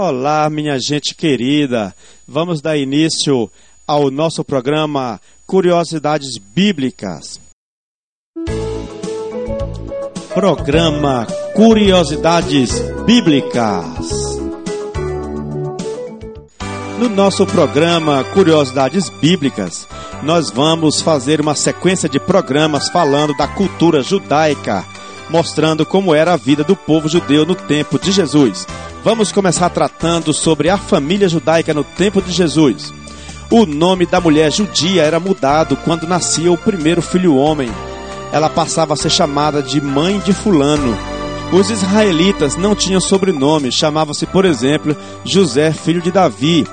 Olá, minha gente querida. Vamos dar início ao nosso programa Curiosidades Bíblicas. Programa Curiosidades Bíblicas. No nosso programa Curiosidades Bíblicas, nós vamos fazer uma sequência de programas falando da cultura judaica, mostrando como era a vida do povo judeu no tempo de Jesus. Vamos começar tratando sobre a família judaica no tempo de Jesus. O nome da mulher judia era mudado quando nascia o primeiro filho homem. Ela passava a ser chamada de mãe de Fulano. Os israelitas não tinham sobrenome, chamavam-se, por exemplo, José, filho de Davi.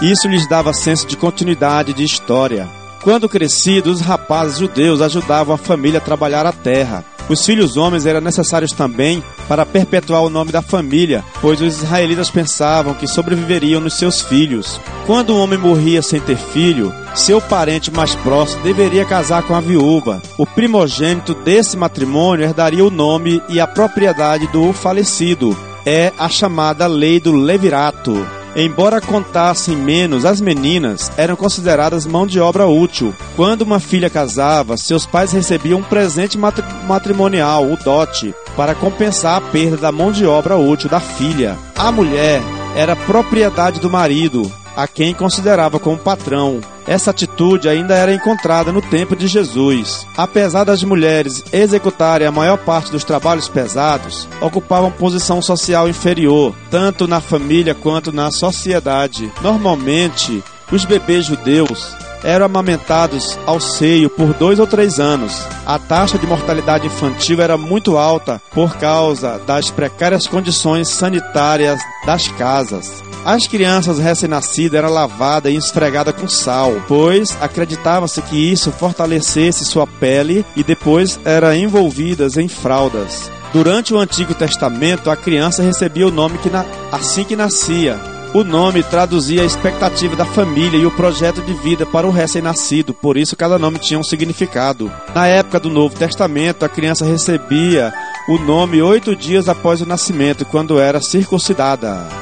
Isso lhes dava senso de continuidade de história. Quando crescidos, os rapazes judeus ajudavam a família a trabalhar a terra. Os filhos homens eram necessários também para perpetuar o nome da família, pois os israelitas pensavam que sobreviveriam nos seus filhos. Quando um homem morria sem ter filho, seu parente mais próximo deveria casar com a viúva. O primogênito desse matrimônio herdaria o nome e a propriedade do falecido. É a chamada lei do levirato. Embora contassem menos, as meninas eram consideradas mão de obra útil. Quando uma filha casava, seus pais recebiam um presente matrimonial, o dote, para compensar a perda da mão de obra útil da filha. A mulher era propriedade do marido, a quem considerava como patrão. Essa atitude ainda era encontrada no tempo de Jesus. Apesar das mulheres executarem a maior parte dos trabalhos pesados, ocupavam posição social inferior, tanto na família quanto na sociedade. Normalmente, os bebês judeus eram amamentados ao seio por dois ou três anos. A taxa de mortalidade infantil era muito alta por causa das precárias condições sanitárias das casas. As crianças recém-nascidas eram lavadas e esfregadas com sal, pois acreditava-se que isso fortalecesse sua pele e depois eram envolvidas em fraldas. Durante o Antigo Testamento, a criança recebia o nome que na... assim que nascia. O nome traduzia a expectativa da família e o projeto de vida para o recém-nascido, por isso cada nome tinha um significado. Na época do Novo Testamento, a criança recebia o nome oito dias após o nascimento, quando era circuncidada.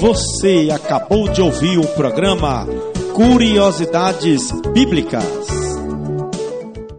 Você acabou de ouvir o programa Curiosidades Bíblicas.